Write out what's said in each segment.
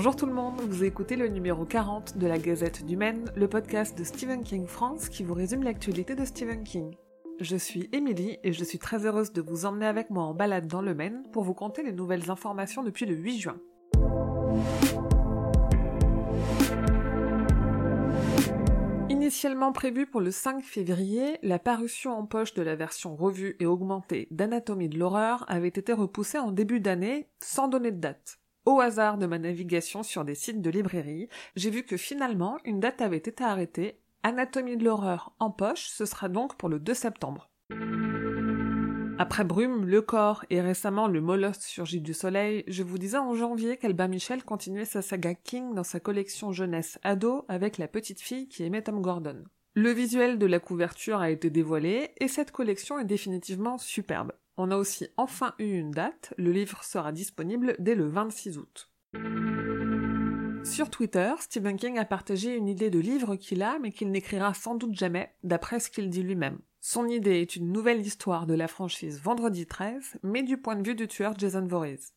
Bonjour tout le monde, vous écoutez le numéro 40 de la Gazette du Maine, le podcast de Stephen King France qui vous résume l'actualité de Stephen King. Je suis Émilie et je suis très heureuse de vous emmener avec moi en balade dans le Maine pour vous conter les nouvelles informations depuis le 8 juin. Initialement prévue pour le 5 février, la parution en poche de la version revue et augmentée d'Anatomie de l'horreur avait été repoussée en début d'année sans donner de date. Au hasard de ma navigation sur des sites de librairie, j'ai vu que finalement une date avait été arrêtée. Anatomie de l'horreur en poche, ce sera donc pour le 2 septembre. Après Brume, Le Corps et récemment Le Molosse surgit du soleil, je vous disais en janvier qu'Alba Michel continuait sa saga King dans sa collection jeunesse ado avec la petite fille qui aimait Tom Gordon. Le visuel de la couverture a été dévoilé et cette collection est définitivement superbe. On a aussi enfin eu une date, le livre sera disponible dès le 26 août. Sur Twitter, Stephen King a partagé une idée de livre qu'il a mais qu'il n'écrira sans doute jamais, d'après ce qu'il dit lui-même. Son idée est une nouvelle histoire de la franchise Vendredi 13, mais du point de vue du tueur Jason Voorhees.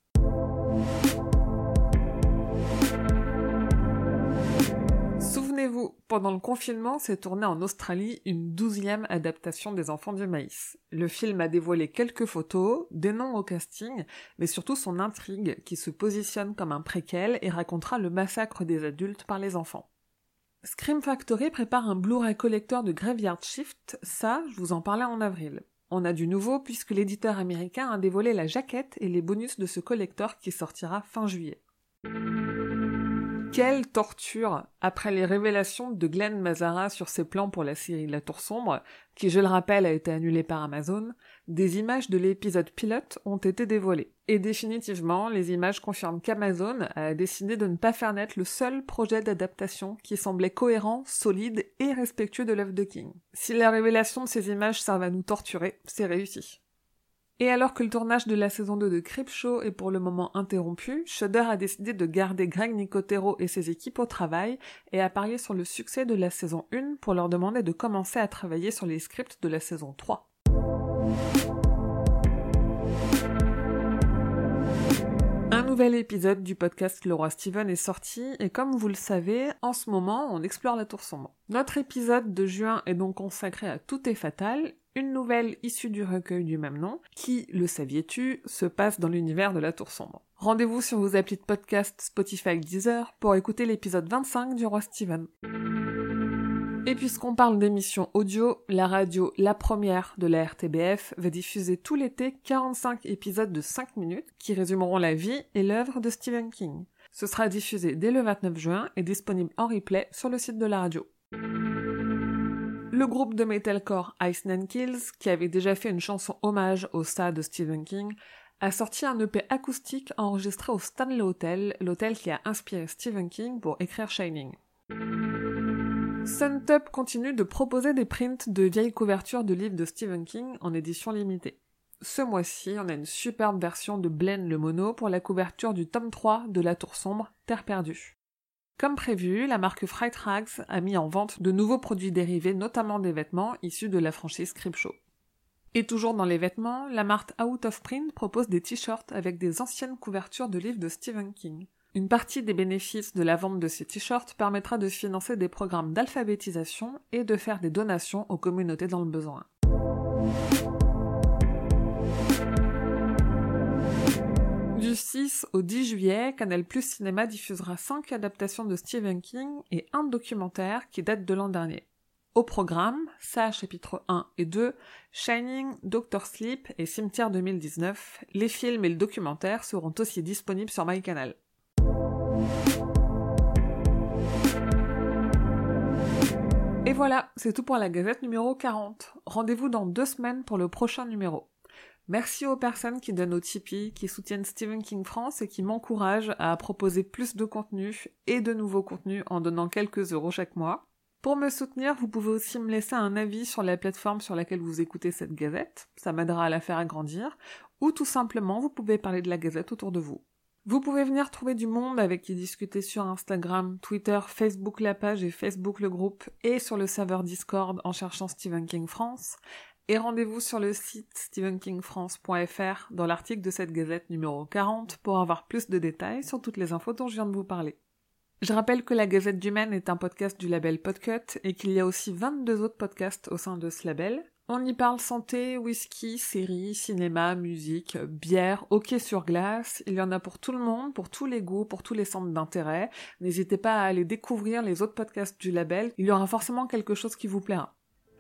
Pendant le confinement s'est tournée en Australie une douzième adaptation des Enfants du Maïs. Le film a dévoilé quelques photos, des noms au casting, mais surtout son intrigue qui se positionne comme un préquel et racontera le massacre des adultes par les enfants. Scream Factory prépare un Blu-ray collector de Graveyard Shift, ça, je vous en parlais en avril. On a du nouveau puisque l'éditeur américain a dévoilé la jaquette et les bonus de ce collector qui sortira fin juillet. Quelle torture après les révélations de Glenn Mazara sur ses plans pour la série La Tour Sombre, qui je le rappelle a été annulée par Amazon, des images de l'épisode pilote ont été dévoilées. Et définitivement, les images confirment qu'Amazon a décidé de ne pas faire naître le seul projet d'adaptation qui semblait cohérent, solide et respectueux de l'œuvre de King. Si la révélation de ces images servent à nous torturer, c'est réussi. Et alors que le tournage de la saison 2 de Creepshow est pour le moment interrompu, Shudder a décidé de garder Greg Nicotero et ses équipes au travail et a parié sur le succès de la saison 1 pour leur demander de commencer à travailler sur les scripts de la saison 3. Un nouvel épisode du podcast Le Roi Steven est sorti et comme vous le savez, en ce moment on explore la tour sombre. Notre épisode de juin est donc consacré à Tout est fatal une nouvelle issue du recueil du même nom, qui, le saviez-tu, se passe dans l'univers de la Tour Sombre. Rendez-vous sur vos applis de podcast Spotify Deezer pour écouter l'épisode 25 du Roi Steven. Et puisqu'on parle d'émissions audio, la radio La Première de la RTBF va diffuser tout l'été 45 épisodes de 5 minutes qui résumeront la vie et l'œuvre de Stephen King. Ce sera diffusé dès le 29 juin et disponible en replay sur le site de la radio. Le groupe de metalcore Ice Nine Kills, qui avait déjà fait une chanson hommage au stade de Stephen King, a sorti un EP acoustique enregistré au Stanley Hotel, l'hôtel qui a inspiré Stephen King pour écrire Shining. Suntop continue de proposer des prints de vieilles couvertures de livres de Stephen King en édition limitée. Ce mois-ci, on a une superbe version de Blaine le Mono pour la couverture du tome 3 de La Tour Sombre, Terre perdue. Comme prévu, la marque Fright a mis en vente de nouveaux produits dérivés, notamment des vêtements issus de la franchise Creepshow. Et toujours dans les vêtements, la marque Out of Print propose des t-shirts avec des anciennes couvertures de livres de Stephen King. Une partie des bénéfices de la vente de ces t-shirts permettra de financer des programmes d'alphabétisation et de faire des donations aux communautés dans le besoin. Du 6 au 10 juillet, Canal Plus Cinéma diffusera 5 adaptations de Stephen King et un documentaire qui date de l'an dernier. Au programme, ça chapitre 1 et 2, Shining, Doctor Sleep et Cimetière 2019, les films et le documentaire seront aussi disponibles sur MyCanal. Et voilà, c'est tout pour la gazette numéro 40. Rendez-vous dans deux semaines pour le prochain numéro. Merci aux personnes qui donnent au Tipeee, qui soutiennent Stephen King France et qui m'encouragent à proposer plus de contenu et de nouveaux contenus en donnant quelques euros chaque mois. Pour me soutenir, vous pouvez aussi me laisser un avis sur la plateforme sur laquelle vous écoutez cette gazette, ça m'aidera à la faire agrandir, ou tout simplement vous pouvez parler de la gazette autour de vous. Vous pouvez venir trouver du monde avec qui discuter sur Instagram, Twitter, Facebook la page et Facebook le groupe et sur le serveur Discord en cherchant Stephen King France. Et rendez-vous sur le site stephenkingfrance.fr dans l'article de cette gazette numéro 40 pour avoir plus de détails sur toutes les infos dont je viens de vous parler. Je rappelle que la Gazette du Maine est un podcast du label Podcut et qu'il y a aussi 22 autres podcasts au sein de ce label. On y parle santé, whisky, séries, cinéma, musique, bière, hockey sur glace. Il y en a pour tout le monde, pour tous les goûts, pour tous les centres d'intérêt. N'hésitez pas à aller découvrir les autres podcasts du label. Il y aura forcément quelque chose qui vous plaira.